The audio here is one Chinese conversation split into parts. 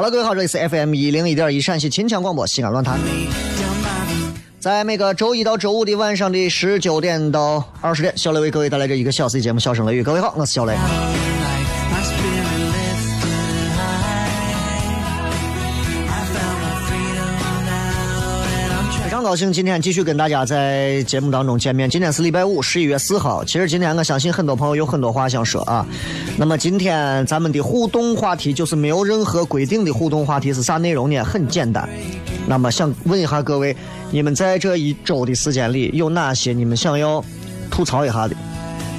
好了，各位好，这里是 FM 一零一点一陕西秦腔广播西安论坛，在每个周一到周五的晚上的十九点到二十点，小雷为各位带来这一个小时的节目《笑声雷雨》。各位好，我是小雷。高兴今天继续跟大家在节目当中见面。今天是礼拜五，十一月四号。其实今天我相信很多朋友有很多话想说啊。那么今天咱们的互动话题就是没有任何规定的互动话题是啥内容呢？很简单。那么想问一下各位，你们在这一周的时间里有哪些你们想要吐槽一下的？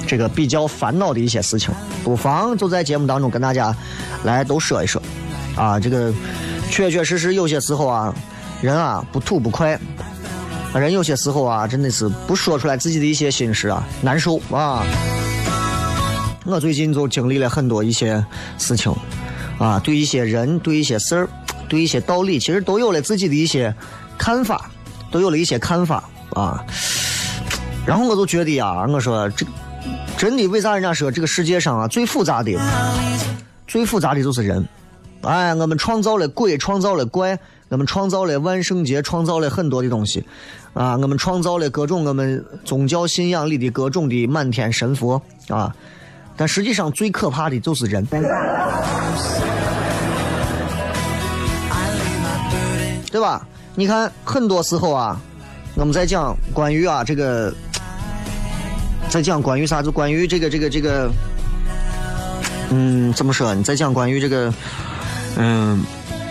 这个比较烦恼的一些事情，不妨就在节目当中跟大家来都说一说。啊，这个确确实实有些时候啊，人啊不吐不快，人有些时候啊真的是不说出来自己的一些心事啊，难受啊。我最近就经历了很多一些事情，啊，对一些人、对一些事儿、对一些道理，其实都有了自己的一些看法，都有了一些看法啊。然后我就觉得呀，我说这真的，为啥人家说这个世界上啊最复杂的、最复杂的就是人？哎，我们创造了鬼，创造了怪，我们创造了万圣节，创造了很多的东西，啊，我们创造了各种我们宗教信仰里的各种的满天神佛啊，但实际上最可怕的就是人。对吧？你看，很多时候啊，我们在讲关于啊这个，在讲关于啥？就关于这个这个这个，嗯，怎么说？你在讲关于这个，嗯，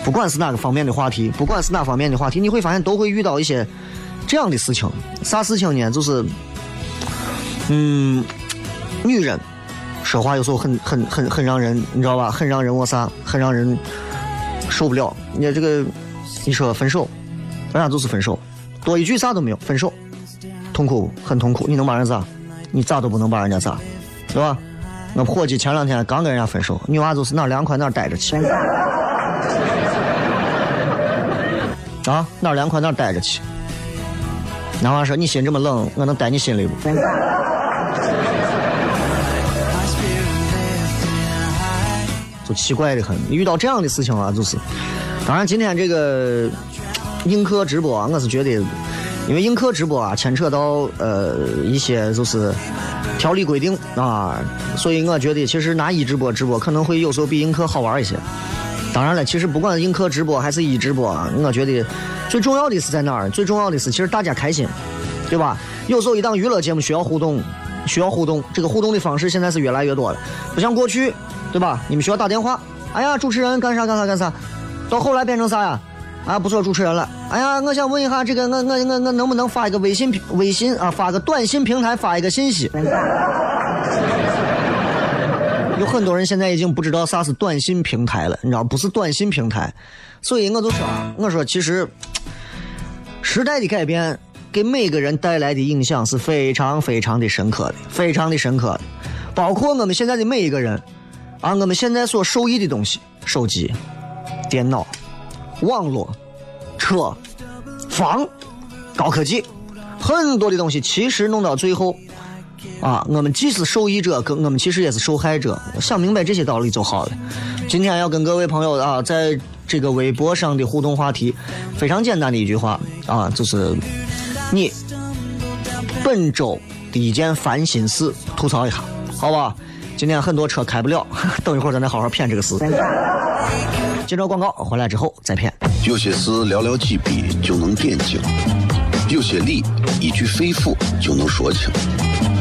不管是哪个方面的话题，不管是哪方面的话题，你会发现都会遇到一些这样的事情。啥事情呢？就是，嗯，女人说话有时候很很很很让人，你知道吧？很让人我啥？很让人受不了。你这个，你说分手，人家就是分手，多一句啥都没有，分手，痛苦不很痛苦。你能把人咋？你咋都不能把人家咋，对吧？我伙计前两天刚跟人家分手，女娃就是哪凉快哪待着去。啊，哪凉快哪待着去。男娃说：“你心这么冷，我能待你心里不？”就奇怪的很。遇到这样的事情啊，就是，当然今天这个映客直播啊，我是觉得，因为映客直播啊，牵扯到呃一些就是条例规定啊，所以我觉得其实拿一直播直播可能会有时候比映客好玩一些。当然了，其实不管映客直播还是一直播，我觉得最重要的是在哪儿？最重要的是其实大家开心，对吧？有时候一档娱乐节目需要互动，需要互动，这个互动的方式现在是越来越多了，不像过去，对吧？你们需要打电话，哎呀，主持人干啥干啥干啥，到后来变成啥呀？啊，不做主持人了。哎呀，我想问一下，这个我我我我能不能发一个微信微信啊？发个短信平台发一个信息。有很多人现在已经不知道啥是短信平台了，你知道不是短信平台，所以我就说，我说其实时代的改变给每个人带来的影响是非常非常的深刻的，非常的深刻的，包括我们现在的每一个人啊，我们现在所受益的东西，手机、电脑。网络、车、房、高科技，很多的东西，其实弄到最后，啊，我们既是受益者，跟我们其实也是受害者。想明白这些道理就好了。今天要跟各位朋友啊，在这个微博上的互动话题，非常简单的一句话啊，就是你本周的一件烦心事吐槽一下，好吧？今天很多车开不了，等一会儿咱再好好骗这个事。接着广告，回来之后再骗。有些事寥寥几笔就能点睛，有些理一句肺腑就能说清，有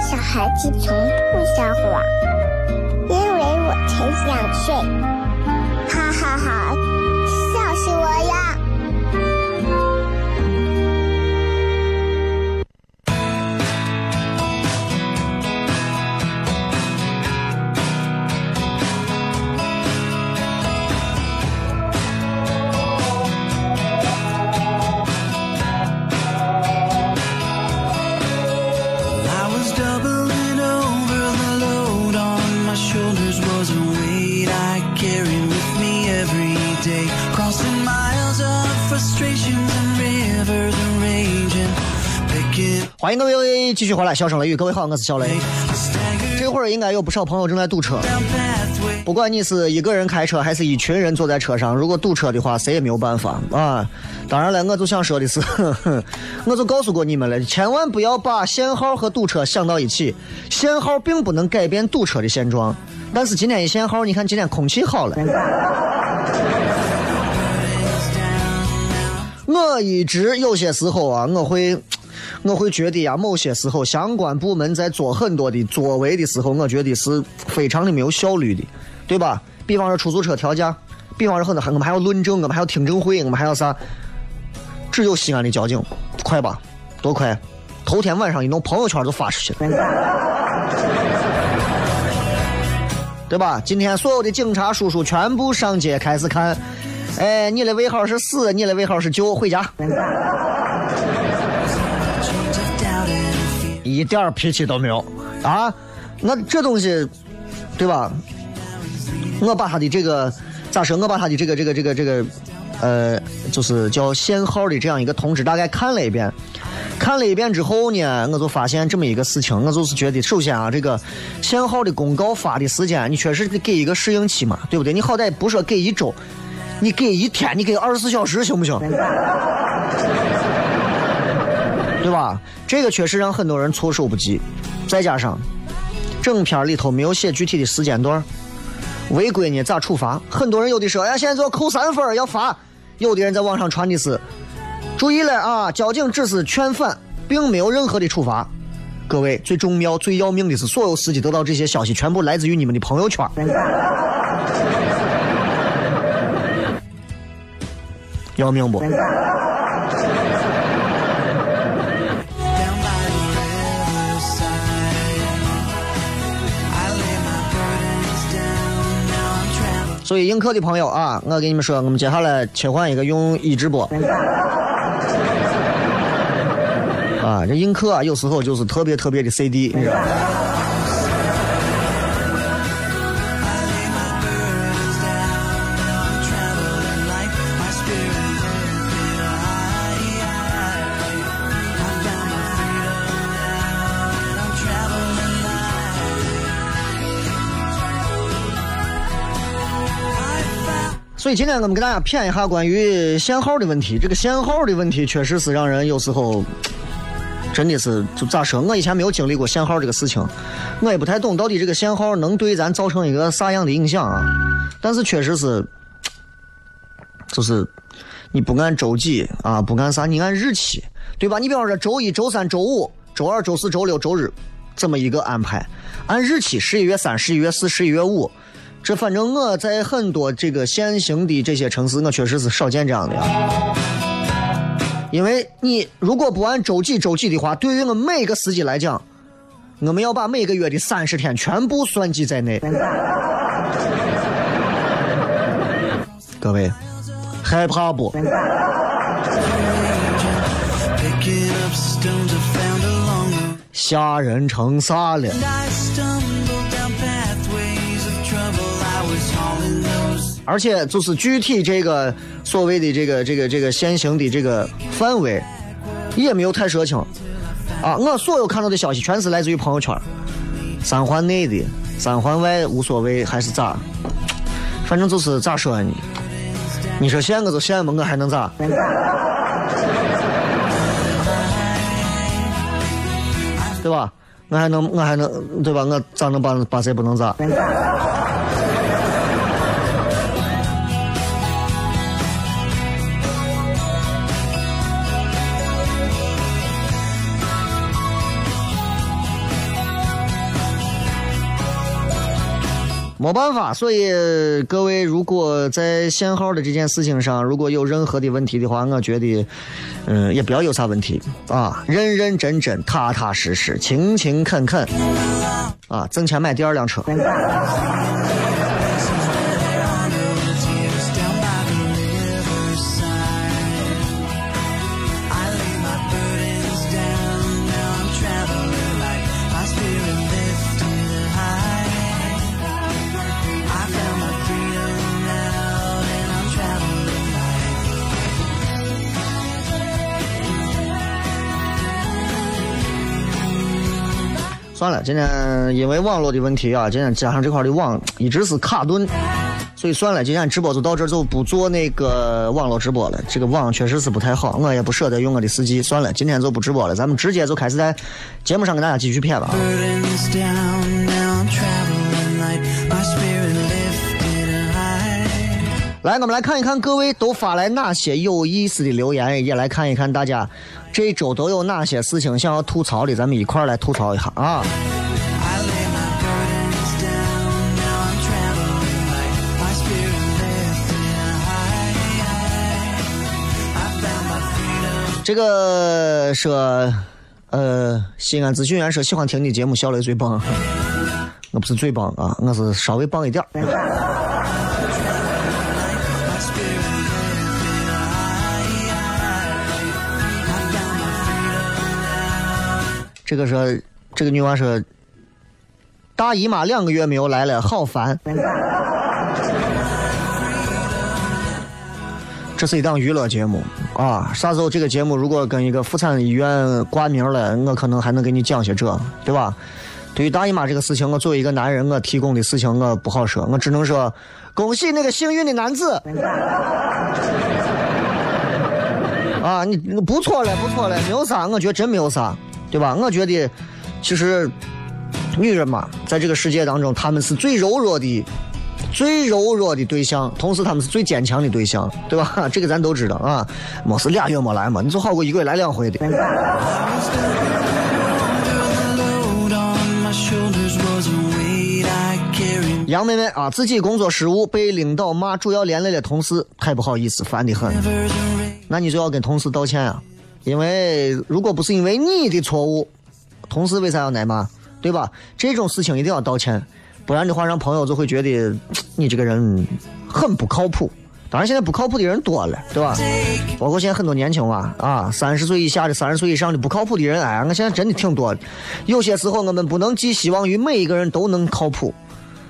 小孩子从不撒谎，因为我才两岁。哈哈哈，继续回来，笑声雷雨，各位好，我是小雷。这会儿应该有不少朋友正在堵车，不管你是一个人开车，还是一群人坐在车上，如果堵车的话，谁也没有办法啊。当然了，我就想说的是，我就告诉过你们了，千万不要把限号和堵车想到一起。限号并不能改变堵车的现状，但是今天一限号，你看今天空气好了。我一直有些时候啊，我会。我会觉得呀，某些时候相关部门在做很多的作为的时候，我觉得是非常的没有效率的，对吧？比方说出租车调价，比方说很多我们还要论证，我们还要听证会，我们还要啥？只有西安的交警快吧？多快？头天晚上一弄朋友圈就发出去了，对吧？今天所有的警察叔叔全部上街开始看，哎，你的尾号是四，你的尾号是九，回家。一点脾气都没有啊！那这东西，对吧？我把他的这个咋说？我把他的这个这个这个这个呃，就是叫限号的这样一个通知，大概看了一遍。看了一遍之后呢，我就发现这么一个事情。我就是觉得，首先啊，这个限号的公告发的时间，你确实得给一个适应期嘛，对不对？你好歹不说给一周，你给一天，你给二十四小时行不行？对吧？这个确实让很多人措手不及，再加上整篇里头没有写具体的时间段，违规呢咋处罚？很多人有的说，哎呀，现在就要扣三分要罚。有的人在网上传的是，注意了啊，交警只是劝返，并没有任何的处罚。各位，最重要、最要命的是，所有司机得到这些消息，全部来自于你们的朋友圈。要命不？所以映客的朋友啊，我跟你们说，我们接下来切换一个用一直播。啊，这映客啊，有时候就是特别特别的 CD，所以今天我们给大家谝一下关于限号的问题。这个限号的问题确实是让人有时候真的是就咋说？我以前没有经历过限号这个事情，我也不太懂到底这个限号能对咱造成一个啥样的影响啊。但是确实是，就是你不按周几啊，不按啥，你按日期，对吧？你比方说周一、周三、周五、周二、周四、周六、周日这么一个安排，按日期，十一月三、十一月四、十一月五。这反正我在很多这个现行的这些城市，我确实是少见这样的。啊因为你如果不按周几周几的话，对于我每个司机来讲，我们要把每个月的三十天全部算计在内。各位害怕不吓人成啥了？而且就是具体这个所谓的这个这个这个现行的这个范围，也没有太说清啊。我所有看到的消息全是来自于朋友圈，三环内的，三环外无所谓还是咋？反正就是咋说呢？你说限我就限吧，我还能咋？对吧？我还能我还能对吧？我咋能把把谁不能咋？没办法，所以各位如果在限号的这件事情上，如果有任何的问题的话，我觉得，嗯，也不要有啥问题啊，认认真真、踏踏实实、勤勤恳恳，啊，挣钱买第二辆车。今天因为网络的问题啊，今天加上这块的网一直是卡顿，所以算了，今天直播就到这儿，就不做那个网络直播了。这个网确实是不太好，我也不舍得用我的四 G，算了，今天就不直播了，咱们直接就开始在节目上跟大家继续谝吧。来，我们来看一看各位都发来哪些有意思的留言，也来看一看大家这一周都有哪些事情想要吐槽的，咱们一块来吐槽一下啊。这个说，呃，西安咨询员说喜欢听你节目，小雷最棒。我不是最棒啊，我是稍微棒一点这个说，这个女娃说，大姨妈两个月没有来了，好烦。这是一档娱乐节目啊，啥时候这个节目如果跟一个妇产医院挂名了，我可能还能给你讲些这，对吧？对于大姨妈这个事情，我作为一个男人，我提供的事情我不好说，我只能说恭喜那个幸运的男子。啊，你不错了，不错了，没有啥，我觉得真没有啥，对吧？我觉得其实女人嘛，在这个世界当中，她们是最柔弱的。最柔弱的对象，同时她们是最坚强的对象，对吧？这个咱都知道啊。没事，俩月没来嘛，你就好过一个月来两回的。杨妹妹啊，自己工作失误被领导骂，主要连累了同事，太不好意思，烦得很。那你就要跟同事道歉啊，因为如果不是因为你的错误，同事为啥要挨骂？对吧？这种事情一定要道歉。不然的话，让朋友就会觉得你这个人很不靠谱。当然，现在不靠谱的人多了，对吧？包括现在很多年轻娃啊，三十岁以下的、三十岁以上的不靠谱的人，哎，我现在真的挺多的。有些时候，我们不能寄希望于每一个人都能靠谱，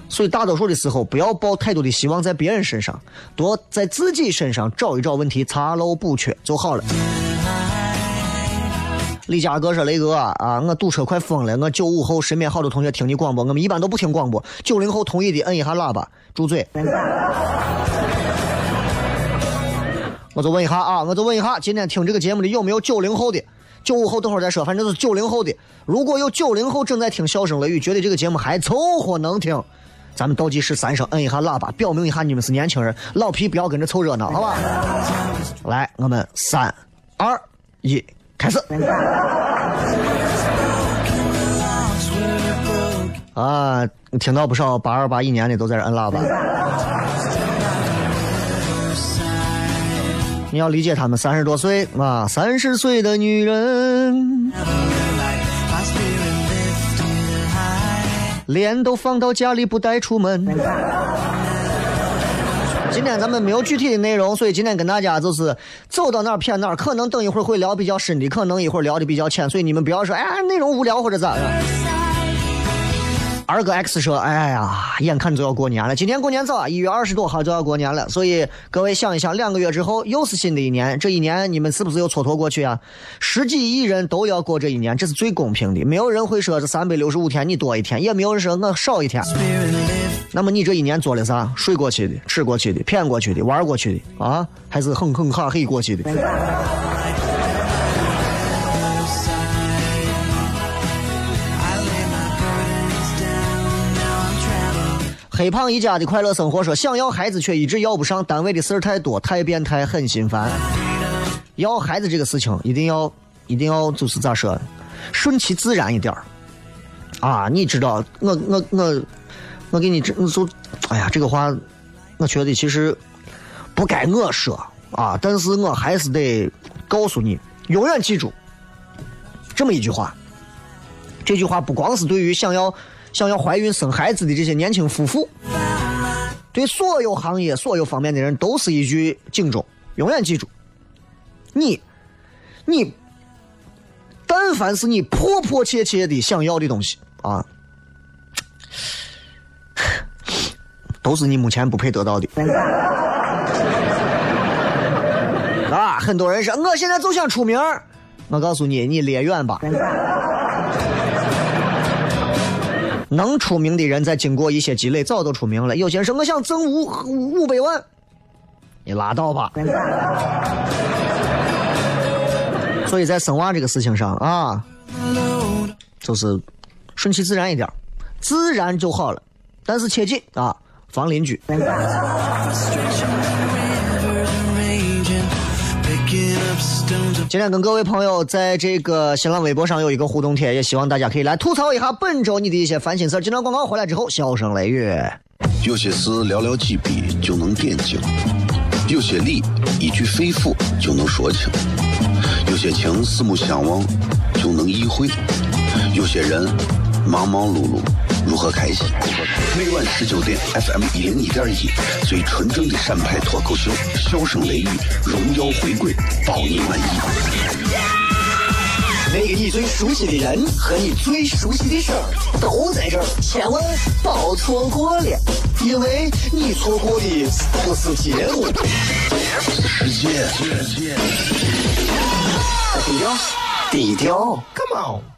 所以大多数的时候，不要抱太多的希望在别人身上，多在自己身上找一找问题，查漏补缺就好了。李佳哥说：“雷哥啊，我堵车快疯了。我九五后，身边好多同学听你广播，我们一般都不听广播。九零后同意的摁一下喇叭，住嘴。”我就问一下啊，我就问一下，今天听这个节目的有没有九零后的？九五后等会儿再说，反正是九零后的。如果有九零后正在听《笑声雷雨》，觉得这个节目还凑合能听，咱们倒计时三声，摁一下喇叭，表明一下你们是年轻人，老皮不要跟着凑热闹，好吧？来，我们三二一。开始。啊，听到不少八二八一年的都在这摁喇叭。你要理解他们三十多岁啊，三十岁的女人，脸都放到家里不带出门。今天咱们没有具体的内容，所以今天跟大家就是走到哪儿骗哪儿，可能等一会儿会聊比较深的，可能一会儿聊的比较浅，所以你们不要说哎内容无聊或者咋的。二哥 X 说：“哎呀，眼看就要过年了，今年过年早啊，一月二十多号就要过年了。所以各位想一想，两个月之后又是新的一年，这一年你们是不是又蹉跎过去啊？十几亿人都要过这一年，这是最公平的，没有人会说这三百六十五天你多一天，也没有人说我少一天。那么你这一年做了啥？睡过去的，吃过去的，骗过去的，玩过去的啊？还是哼哼哈嘿过去的？”黑胖一家的快乐生活说：“想要孩子却一直要不上，单位的事儿太多，太变态，很心烦。要孩子这个事情，一定要，一定要就是咋说，顺其自然一点儿。啊，你知道，我我我，我给你这，就，哎呀，这个话，我觉得其实不该我说啊，但是我还是得告诉你，永远记住这么一句话。这句话不光是对于想要。”想要怀孕生孩子的这些年轻夫妇，对所有行业、所有方面的人都是一句警钟。永远记住，你，你，但凡是你迫迫切切的想要的东西啊，都是你目前不配得到的。啊，很多人说我现在就想出名我告诉你，你离远吧。能出名的人，在经过一些积累，早都出名了。有些人说我想挣五五百万，你拉倒吧。所以在生娃这个事情上啊，就是顺其自然一点，自然就好了。但是切记啊，防邻居。今天跟各位朋友在这个新浪微博上有一个互动帖，也希望大家可以来吐槽一下本周你的一些烦心事儿。今天广告回来之后，笑声雷雨。有些事寥寥几笔就能点睛，有些理一句肺腑就能说清，有些情四目相望就能意会，有些人忙忙碌碌如何开心？每晚十九点，FM 一零一点一，最纯正的陕派脱口秀，笑声雷雨，荣耀回归，包你满意。那个你最熟悉的人和你最熟悉的事儿都在这儿，千万别错过了，因为你错过的不是节目，是时间。低调，低调，Come on。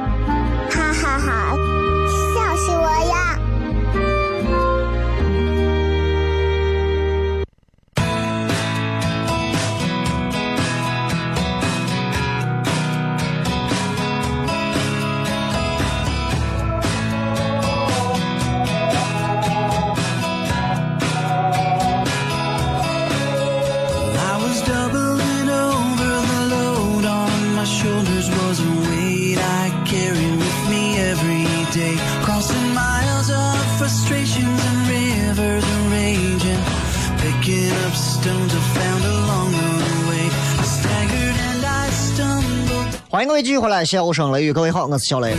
回来，小无声雷雨，各位好，我是小雷。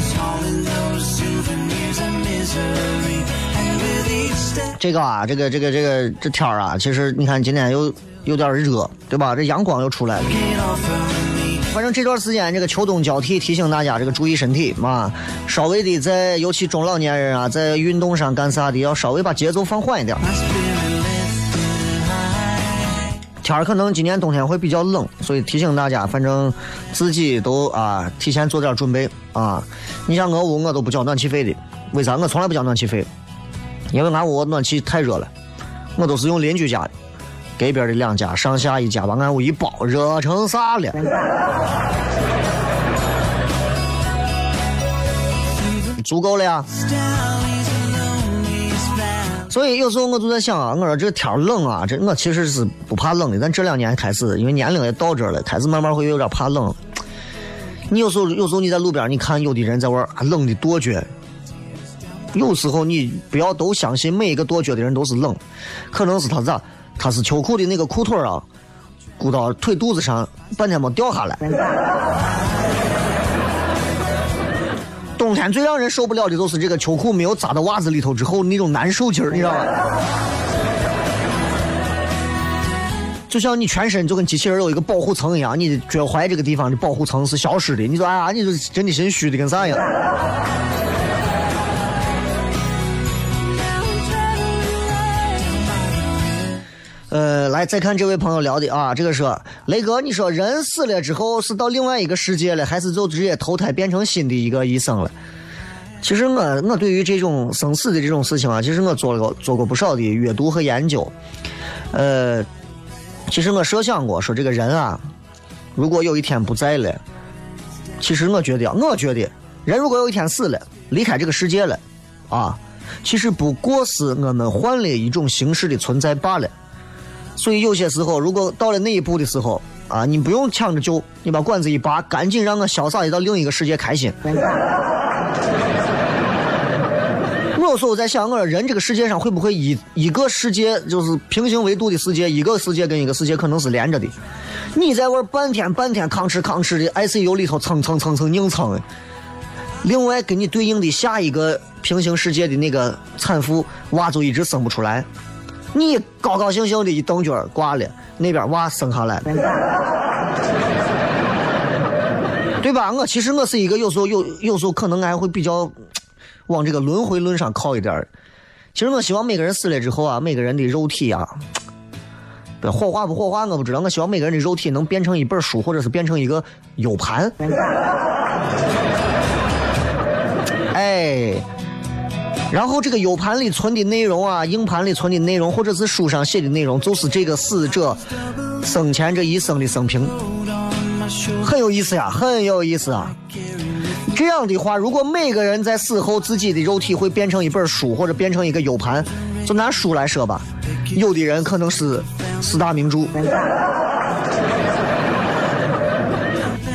这个啊，这个这个这个这天啊，其实你看今天又有点热，对吧？这阳光又出来了。反正这段时间这个秋冬交替，提醒大家这个注意身体嘛，稍微的在尤其中老年人啊，在运动上干啥的，要稍微把节奏放缓一点。天儿可能今年冬天会比较冷，所以提醒大家，反正自己都啊提前做点准备啊。你像我屋我都不交暖气费的，为啥？我从来不交暖气费，因为俺屋暖气太热了，我都是用邻居家的，隔壁的两家上下一家把俺屋一包，热成啥了？足够了呀。所以有时候我就在想啊，我说这天冷啊，这我其实是不怕冷的，但这两年开始，因为年龄也到这了，开始慢慢会有点怕冷。你有时候有时候你在路边，你看有的人在玩啊冷的跺脚，有时候你不要都相信每一个跺脚的人都是冷，可能是他咋，他是秋裤的那个裤腿啊，鼓到腿肚子上，半天没掉下来。冬天最让人受不了的就是这个秋裤没有扎到袜子里头之后那种难受劲儿，你知道吗？就像你全身就跟机器人有一个保护层一样，你的脚踝这个地方的保护层是消失的。你说啊，你这真的心虚的跟啥一样？呃，来再看这位朋友聊的啊，这个说雷哥，你说人死了之后是到另外一个世界了，还是就直接投胎变成新的一个医生了？其实我我对于这种生死的这种事情啊，其实我做了做过不少的阅读和研究。呃，其实我设想过，说这个人啊，如果有一天不在了，其实我觉得，我觉得人如果有一天死了，离开这个世界了，啊，其实不过是我们换了一种形式的存在罢了。所以有些时候，如果到了那一步的时候啊，你不用抢着救，你把管子一拔，赶紧让我潇洒的到另一个世界开心。我有时候在想，我说人这个世界上会不会一一个世界就是平行维度的世界，一个世界跟一个世界可能是连着的。你在玩半天半天吭哧吭哧的 ICU 里头蹭蹭蹭蹭硬蹭，另外跟你对应的下一个平行世界的那个产妇娃就一直生不出来，你高高兴兴的一蹬脚挂了，那边娃生下来。对吧？我其实我是一个有时候有有时候可能还会比较往这个轮回论上靠一点其实我希望每个人死了之后啊，每个人的肉体啊，不火化不火化我不知道。我希望每个人的肉体能变成一本书，或者是变成一个 U 盘。哎，然后这个 U 盘里存的内容啊，硬盘里存的内容，或者是书上写的内容，就是这个死者生前这一生的生平，很有意思呀，很有意思啊。这样的话，如果每个人在死后自己的肉体会变成一本书，或者变成一个 U 盘，就拿书来说吧，有的人可能是四大名著，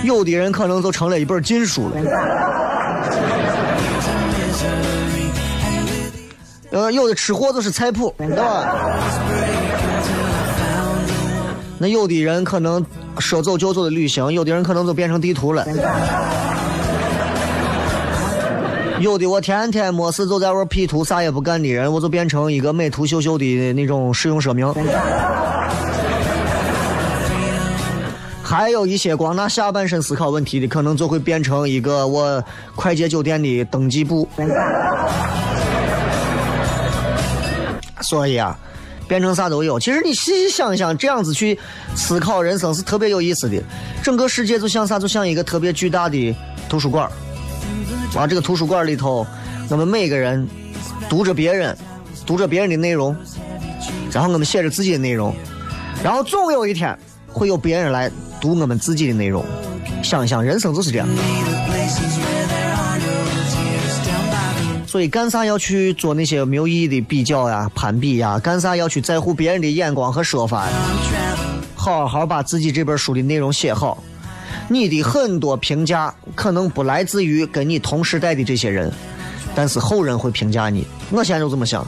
有的人可能就成了一本禁书了。有的吃货就是菜谱，那有的人可能说走就走的旅行，有的人可能就变成地图了。有的我天天没事就在玩 P 图，啥也不干的人，我就变成一个美图秀秀的那种使用说明。还有一些光拿下半身思考问题的，可能就会变成一个我快捷酒店的登记簿。所以啊，变成啥都有。其实你细细想一想，这样子去思考人生是特别有意思的。整个世界就像啥？就像一个特别巨大的图书馆。啊，这个图书馆里头，我们每个人读着别人，读着别人的内容，然后我们写着自己的内容，然后总有一天会有别人来读我们自己的内容。想一想，人生就是这样。所以干啥要去做那些没有意义的比较呀、攀比呀？干啥要去在乎别人的眼光和说法呀？好好把自己这本书的内容写好。你的很多评价可能不来自于跟你同时代的这些人，但是后人会评价你。我现在就这么想，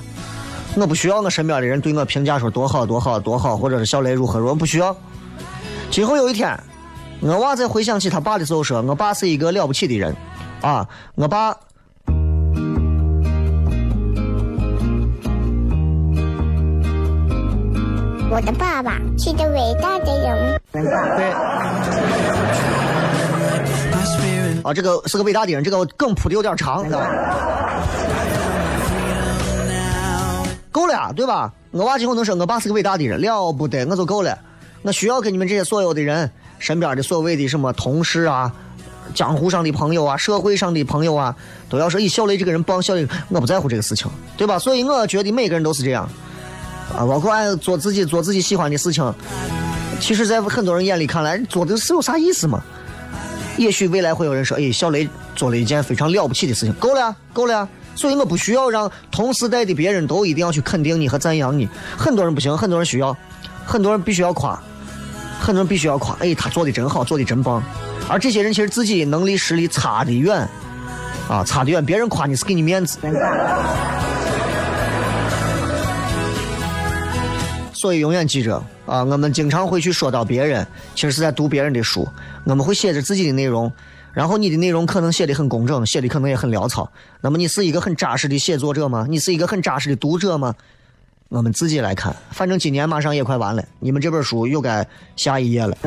我不需要我身边的人对我评价说多好多好多好，或者是小雷如何如何，不需要。今后有一天，我娃在回想起他爸的时候说，我爸是一个了不起的人，啊，我爸。我的爸爸是个伟大的人。对。啊，这个是个伟大的人，这个梗铺的有点长，知道吧？够了，对吧？我娃今后能说我爸是个伟大的人，了不得，我就够了。我需要跟你们这些所有的人，身边的所谓的什么同事啊、江湖上的朋友啊、社会上的朋友啊，都要说，咦，小雷这个人棒，小雷，我不在乎这个事情，对吧？所以我觉得每个人都是这样，啊，包括爱做自己做自己喜欢的事情。其实，在很多人眼里看来，做的是有啥意思嘛？也许未来会有人说：“哎，小雷做了一件非常了不起的事情，够了，够了。”所以我不需要让同时代的别人都一定要去肯定你和赞扬你。很多人不行，很多人需要，很多人必须要夸，很多人必须要夸。哎，他做的真好，做的真棒。而这些人其实自己能力实力差得远，啊，差得远。别人夸你是给你面子。所以永远记着啊，我们经常会去说到别人，其实是在读别人的书。我们会写着自己的内容，然后你的内容可能写的很工整，写的可能也很潦草。那么你是一个很扎实的写作者吗？你是一个很扎实的读者吗？我们自己来看，反正今年马上也快完了，你们这本书又该下一页了。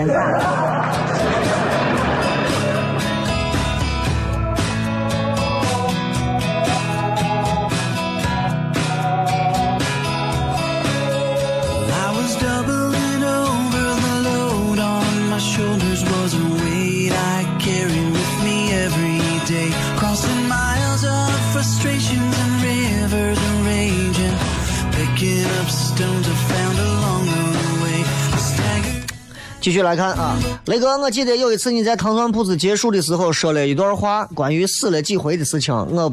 继续来看啊，雷哥，我记得有一次你在糖蒜铺子结束的时候说了一段话，关于死了几回的事情，我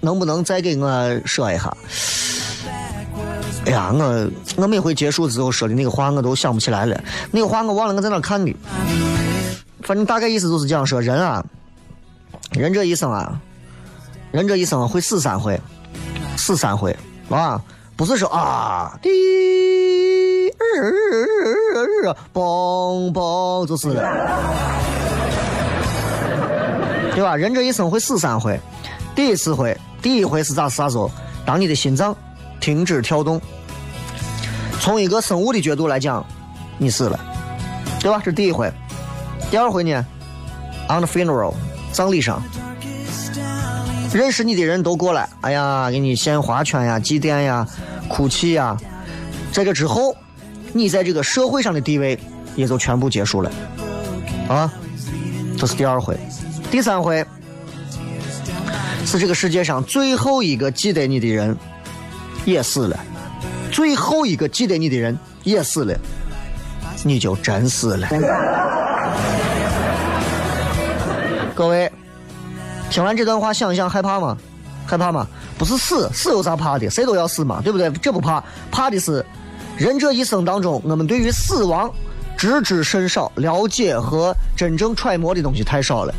能不能再给我说一下？哎呀，我我每回结束之后说的那个话，我都想不起来了。那个话我忘了我在哪看的，反正大概意思就是讲说人啊，人这一生啊，人这一生会死三回，死三回啊，不是说啊，滴嘣嘣就死了，对吧？人这一生会死三回，第一次回，第一回是咋啥时候？当你的心脏停止跳动，从一个生物的角度来讲，你死了，对吧？这第一回。第二回呢？On the funeral，葬礼上，认识你的人都过来，哎呀，给你献花圈呀、祭奠呀、哭泣呀。在这之后，你在这个社会上的地位也就全部结束了，啊，这是第二回。第三回是这个世界上最后一个记得你的人也死了，最后一个记得你的人也死了，你就真死了。各位，听完这段话，想一想害怕吗？害怕吗？不是死，死有啥怕的？谁都要死嘛，对不对？这不怕，怕的是人这一生当中，我们对于死亡知之甚少，了解和真正揣摩的东西太少了。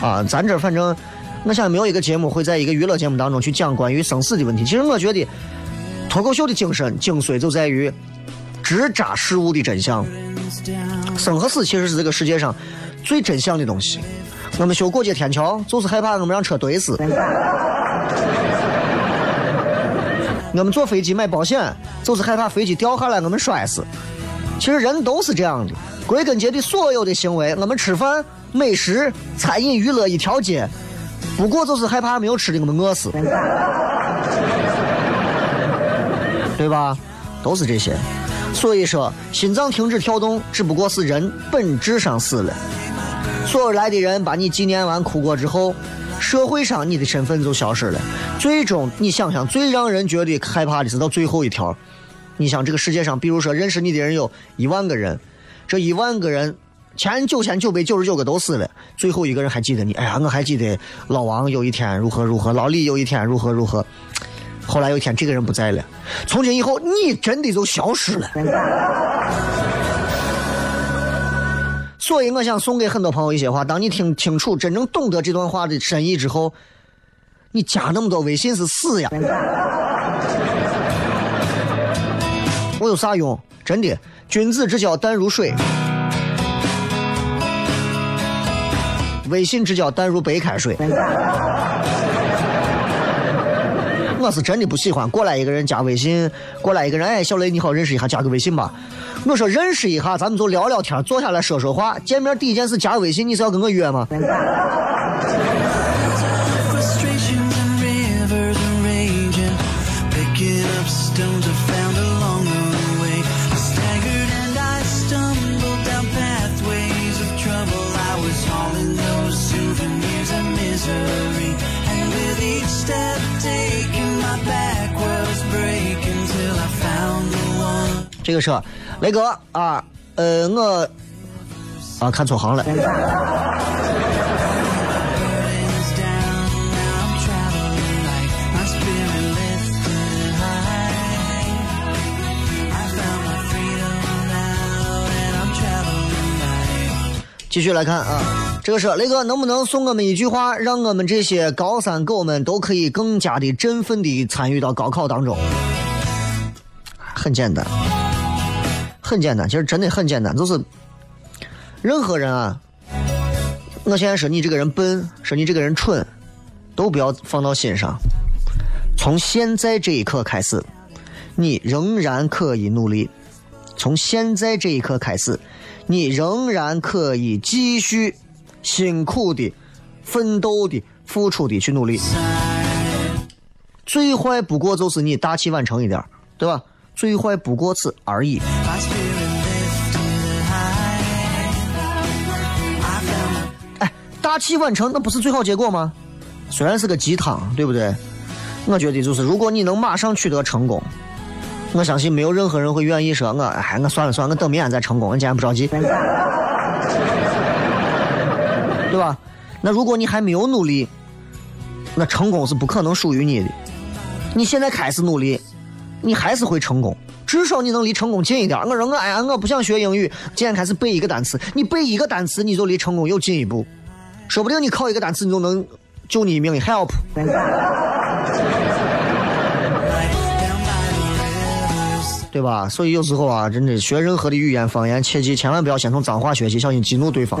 啊，咱这反正，我想没有一个节目会在一个娱乐节目当中去讲关于生死的问题。其实我觉得，脱口秀的精神精髓就在于直扎事物的真相。生和死其实是这个世界上最真相的东西。我们修过街天桥，就是害怕我们让车怼死；我们坐飞机买保险，就是害怕飞机掉下来我们摔死。其实人都是这样的，归根结底，所有的行为，我们吃饭、美食、餐饮、娱乐一条街，不过就是害怕没有吃的我们饿死，对吧？都是这些。所以说，心脏停止跳动，只不过是人本质上死了。所有来的人把你纪念完、哭过之后，社会上你的身份就消失了。最终，你想想，最让人觉得害怕的是到最后一条。你想，这个世界上，比如说认识你的人有一万个人，这一万个人前九千九百九十九个都死了，最后一个人还记得你。哎呀，我还记得老王有一天如何如何，老李有一天如何如何。后来有一天，这个人不在了，从今以后，你真的就消失了。所以，我想送给很多朋友一些话：当你听清楚、真正懂得这段话的深意之后，你加那么多微信是死呀！我有啥用？真的，君子之交淡如水，微信之交淡如白开水。我是真的不喜欢过来一个人加微信，过来一个人，哎，小雷你好，认识一下，加个微信吧。我说认识一下，咱们就聊聊天，坐下来说说话。见面第一件事加微信，你是要跟我约吗？这个车，雷哥，啊，呃，我，啊，看错行了。继续来看啊，这个车，雷哥能不能送我们一句话，让我们这些高三狗们都可以更加的振奋的参与到高考当中。很简单。很简单，其实真的很简单，就是任何人啊，我现在说你这个人笨，说你这个人蠢，都不要放到心上。从现在这一刻开始，你仍然可以努力。从现在这一刻开始，你仍然可以继续辛苦的、奋斗的、付出的去努力。最坏不过就是你大器晚成一点，对吧？最坏不过此而已。哎，大器晚成那不是最好结果吗？虽然是个鸡汤，对不对？我觉得就是，如果你能马上取得成功，我相信没有任何人会愿意说我，哎，我算了算了，我等明天再成功，我今天不着急，对吧？那如果你还没有努力，那成功是不可能属于你的。你现在开始努力，你还是会成功，至少你能离成功近一点。我说我哎呀，我不想学英语，今天开始背一个单词，你背一个单词，你就离成功又近一步。说不定你考一个单词，你就能救你一命。Rivers. 对吧？所以有时候啊，真的学任何的语言方言，切记千万不要先从脏话学习，小心激怒对方。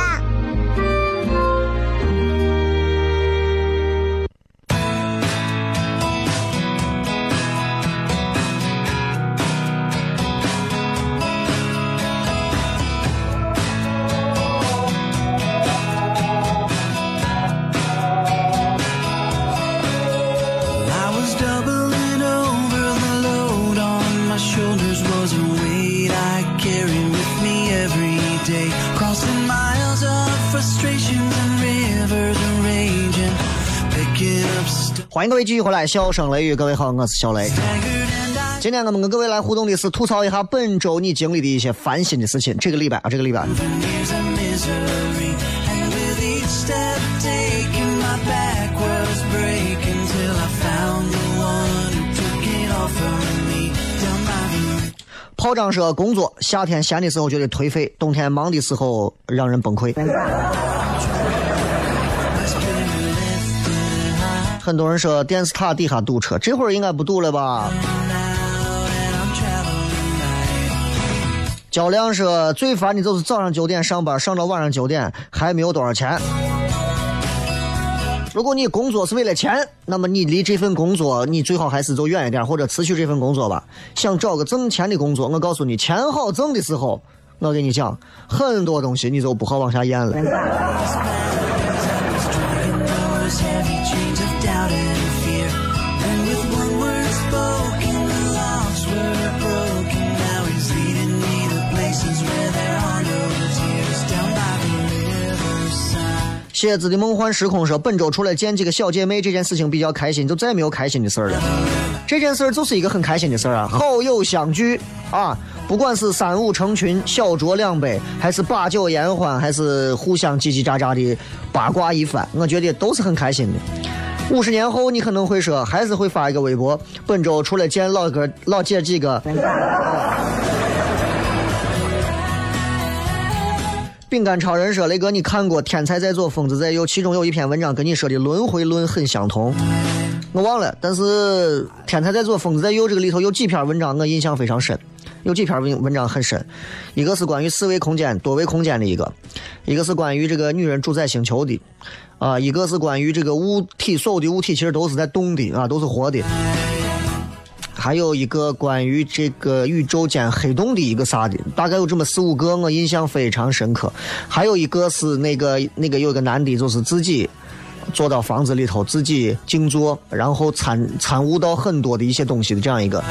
欢迎各位继续回来，笑声雷雨，各位好，我是小雷。今天我们跟各位来互动的是吐槽一下本周你经历的一些烦心的事情。这个礼拜啊，这个礼拜。炮仗说：“工作夏天闲的时候觉得颓废，冬天忙的时候让人崩溃。”很多人说电视塔底下堵车，这会儿应该不堵了吧？焦亮说最烦的就是早上九点上班，上到晚上九点还没有多少钱。如果你工作是为了钱，那么你离这份工作你最好还是走远一点，或者辞去这份工作吧。想找个挣钱的工作，我告诉你，钱好挣的时候，我跟你讲，很多东西你就不好往下咽了。蝎子的梦幻时空说，本周除了见几个小姐妹这件事情比较开心，就再没有开心的事儿了。这件事儿就是一个很开心的事儿啊，好友相聚啊，不管是三五成群、小酌两杯，还是把酒言欢，还是互相叽叽喳喳的八卦一番，我觉得都是很开心的。五十年后，你可能会说，还是会发一个微博，本周除了见老哥、老姐几个。饼干超人说：“雷哥，你看过《天才在左，疯子在右》？其中有一篇文章跟你说的轮回论很相同。我忘了，但是《天才在左，疯子在右》这个里头有几篇文章我印象非常深，有几篇文文章很深。一个是关于四维空间、多维空间的一个，一个是关于这个女人主宰星球的，啊，一个是关于这个物体，所有的物体其实都是在动的啊，都是活的。”还有一个关于这个宇宙间黑洞的一个啥的，大概有这么四五个，我印象非常深刻。还有一个是那个那个有个男的，就是自己坐到房子里头自己静坐，然后参参悟到很多的一些东西的这样一个。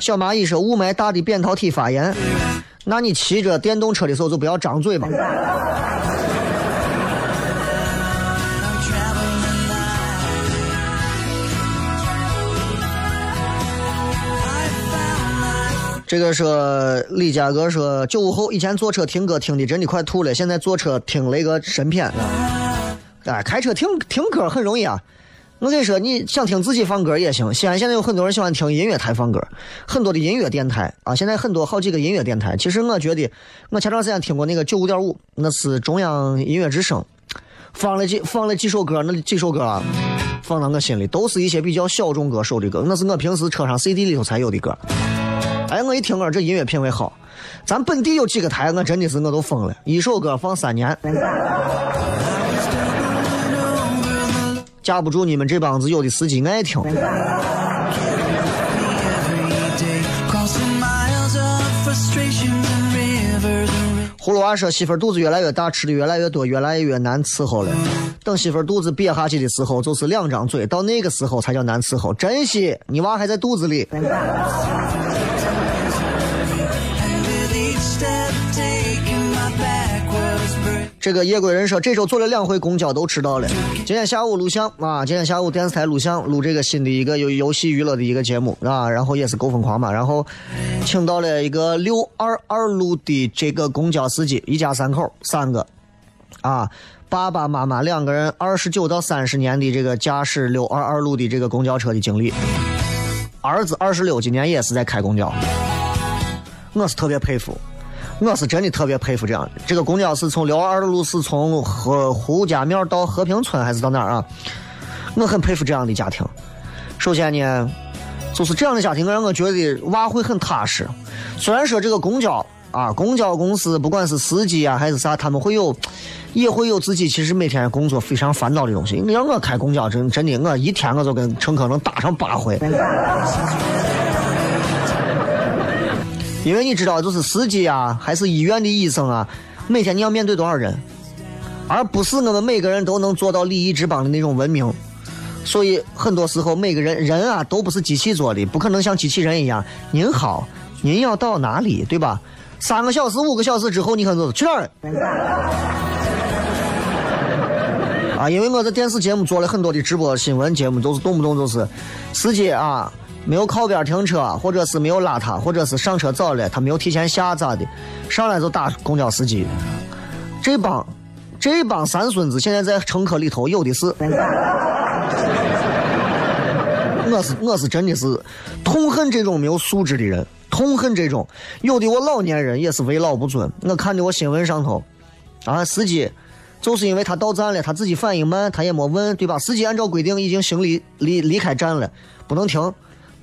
小蚂蚁说雾霾大的扁桃体发炎，那你骑着电动车的时候就不要张嘴嘛。这个说李佳哥说九五后以前坐车听歌听的真的快吐了，现在坐车听雷个神片。哎，开车听听歌很容易啊！我跟你说，你想听自己放歌也行。西安现在有很多人喜欢听音乐台放歌，很多的音乐电台啊，现在很多好几个音乐电台。其实我觉得，我前段时间听过那个九五点五，那是中央音乐之声，放了几放了几首歌，那几首歌啊，放到我心里，都是一些比较小众歌手的歌，那是我平时车上 CD 里头才有的歌。哎，我一听歌，这音乐品味好。咱本地有几个台，我真的是我都疯了，一首歌放三年。架不住你们这帮子有的司机爱听。葫芦娃说：“媳妇肚子越来越大，吃的越来越多，越来越难伺候了。等媳妇肚子瘪下去的时候，就是两张嘴，到那个时候才叫难伺候。珍惜，你娃还在肚子里。”这个夜归人说，这周坐了两回公交都迟到了。今天下午录像啊，今天下午电视台录像录这个新的一个游游戏娱乐的一个节目啊，然后也是够疯狂嘛。然后请到了一个六二二路的这个公交司机，一家三口三个啊，爸爸妈妈两个人，二十九到三十年的这个驾驶六二二路的这个公交车的经历。儿子二十六，今年也是在开公交，我是特别佩服。我是真的特别佩服这样的。这个公交是从六二二路是从和胡家庙到和平村还是到哪儿啊？我很佩服这样的家庭。首先呢，就是这样的家庭让我觉得娃会很踏实。虽然说这个公交啊，公交公司不管是司机啊还是啥，他们会有，也会有自己其实每天工作非常烦恼的东西。你让我开公交，真真的，我一天我就跟乘客能打上八回。因为你知道，就是司机啊，还是医院的医生啊，每天你要面对多少人，而不是我们每个人都能做到礼仪之邦的那种文明。所以很多时候，每个人人啊都不是机器做的，不可能像机器人一样。您好，您要到哪里，对吧？三个小时、五个小时之后，你可能去哪儿？啊，因为我在电视节目做了很多的直播新闻节目，都是动不动就是司机啊。没有靠边停车，或者是没有拉他，或者是上车早了，他没有提前下咋的，上来就打公交司机。这帮这帮三孙子现在在乘客里头有的是，我是我是真的是痛恨这种没有素质的人，痛恨这种有的我老年人也是为老不尊。我看的我新闻上头啊，司机就是因为他到站了，他自己反应慢，他也没问，对吧？司机按照规定已经行离离离开站了，不能停。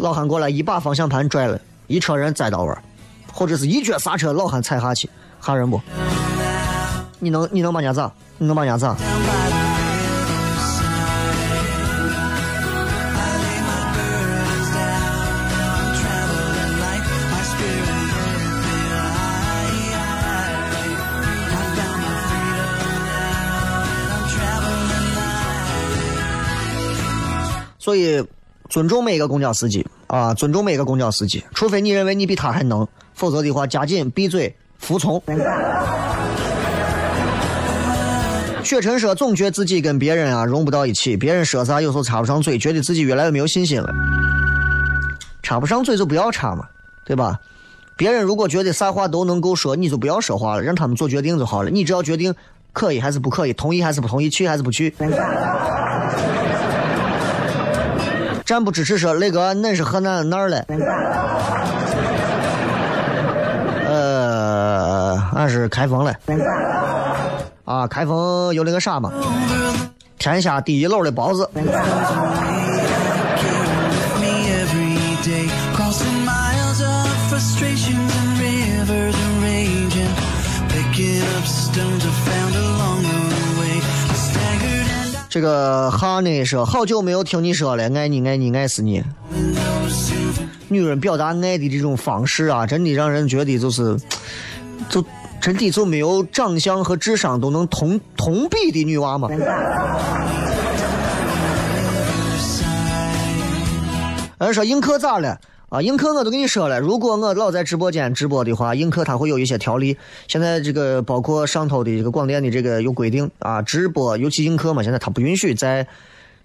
老汉过来一把方向盘拽了，一车人栽到位或者是一脚刹车，老汉踩下去，吓人不？你能你能把人家咋？你能把人家咋？所以。尊重每一个公交司机啊！尊重每一个公交司机，除非你认为你比他还能，否则的话，加紧闭嘴，服从。雪晨说：“总觉得自己跟别人啊融不到一起，别人说啥有时候插不上嘴，觉得自己越来越没有信心了。插不上嘴就不要插嘛，对吧？别人如果觉得啥话都能够说，你就不要说话了，让他们做决定就好了。你只要决定可以还是不可以，同意还是不同意，去还是不去。”咱不支持说：“雷哥，恁是河南哪儿的？”呃，俺是开封的。啊，开封有那个啥嘛？天下第一楼的包子。这个哈呢说，好久没有听你说了，爱你爱你爱死你。女人表达爱的这种方式啊，真的让人觉得就是，就真的就没有长相和智商都能同同比的女娃吗。人说映客咋了？啊，映客我都跟你说了，如果我老在直播间直播的话，映客它会有一些条例。现在这个包括上头的这个广电的这个有规定啊，直播尤其映客嘛，现在它不允许在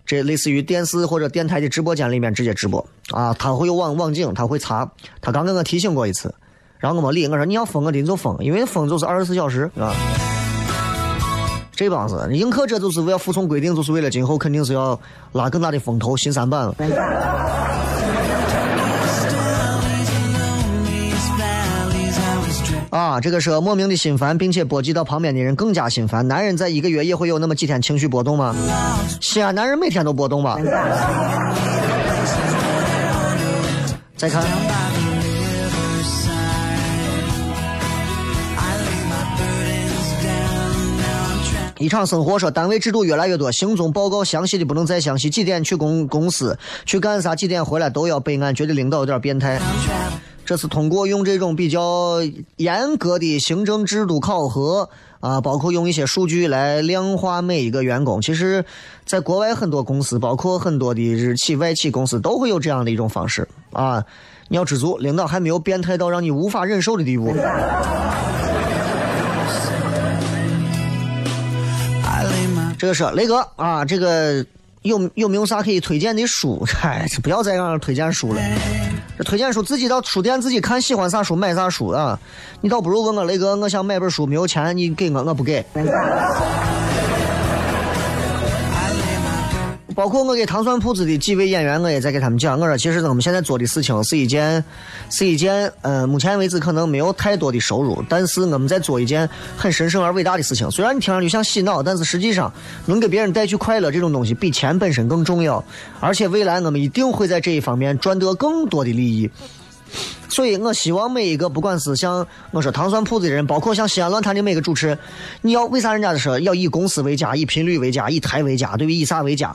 这类似于电视或者电台的直播间里面直接直播啊，它会有网网警，它会查。他刚跟我提醒过一次，然后我没理，我说你要封我的你就封，因为封就是二十四小时啊。这帮子映客这就是为了服从规定，就是为了今后肯定是要拉更大的风头，新三板了。啊，这个是莫名的心烦，并且波及到旁边的人更加心烦。男人在一个月也会有那么几天情绪波动吗？西安男人每天都波动吧？再看，一场生活说单位制度越来越多，行踪报告详细的不能再详细，几点去公公司，去干啥，几点回来都要备案，觉得领导有点变态。这是通过用这种比较严格的行政制度考核啊，包括用一些数据来量化每一个员工。其实，在国外很多公司，包括很多的日企、外企公司，都会有这样的一种方式啊。你要知足，领导还没有变态到让你无法忍受的地步。这个是雷哥啊，这个有有没有啥可以推荐的书？嗨，不要再让人推荐书了。这推荐书自己到书店自己看，喜欢啥书买啥书啊。你倒不如问我雷哥，我想买本书，没有钱，你给我，我不给。包括我给糖蒜铺子的几位演员，我也在给他们讲，我说其实我们现在做的事情是一件，是一件，呃，目前为止可能没有太多的收入，但是我们在做一件很神圣而伟大的事情。虽然你听上去像洗脑，但是实际上能给别人带去快乐这种东西比钱本身更重要，而且未来我们一定会在这一方面赚得更多的利益。所以我希望每一个不管是像我说糖蒜铺子的人，包括像西安论坛的每个主持，你要为啥人家说要以公司为家，以频率为家，以台为家，对不对？以啥为家？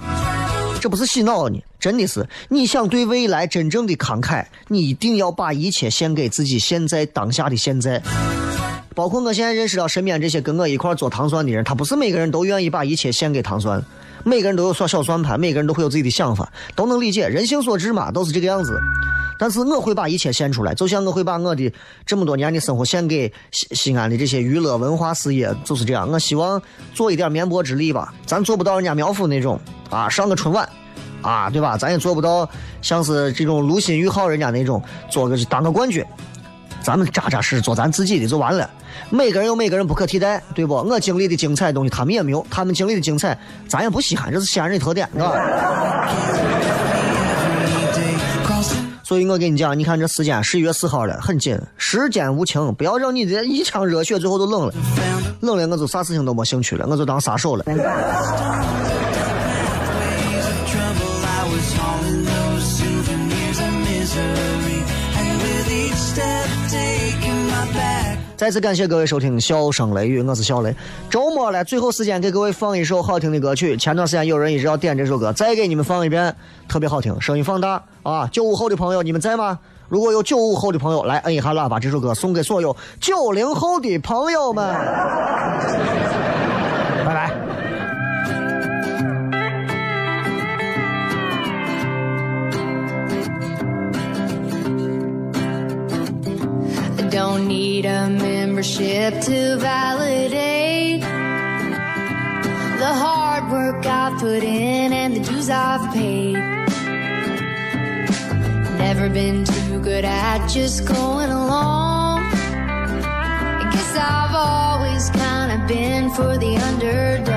这不是洗脑你，真的是你想对未来真正的慷慨，你一定要把一切献给自己现在当下的现在。包括我现在认识到身边这些跟我一块做糖蒜的人，他不是每个人都愿意把一切献给糖蒜，每个人都有小小算盘，每个人都会有自己的想法，都能理解，人性所致嘛，都是这个样子。但是我会把一切献出来，就像我会把我的这么多年的生活献给西西安的这些娱乐文化事业，就是这样。我希望做一点绵薄之力吧，咱做不到人家苗阜那种啊，上个春晚。啊，对吧？咱也做不到像是这种卢鑫、俞灏人家那种做个当个冠军，咱们扎扎实实做咱自己的就完了。每个人有每个人不可替代，对不？我经历的精彩东西他们也没有，他们经历的精彩咱也不稀罕，这是西安人的特点，对吧？所以我跟你讲，你看这时间十一月四号了，很紧，时间无情，不要让你这一腔热血最后都冷了，冷了我就啥事情都没兴趣了，我就当杀手了。再次感谢各位收听《笑声雷雨》，我是小雷。周末了，最后时间给各位放一首好听的歌曲。前段时间有人一直要点这首歌，再给你们放一遍，特别好听，声音放大啊！九五后的朋友，你们在吗？如果有九五后的朋友，来摁一下喇叭，这首歌送给所有九零后的朋友们。Don't need a membership to validate the hard work I've put in and the dues I've paid. Never been too good at just going along. I guess I've always kind of been for the underdog.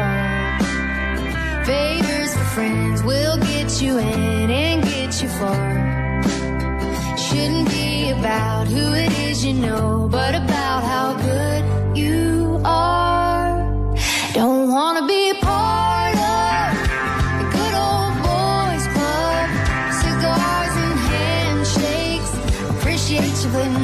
Favors for friends will get you in and get you far. Shouldn't be about who it is you know, but about how good you are. Don't wanna be a part of the good old boys club. Cigars and handshakes. Appreciate you, but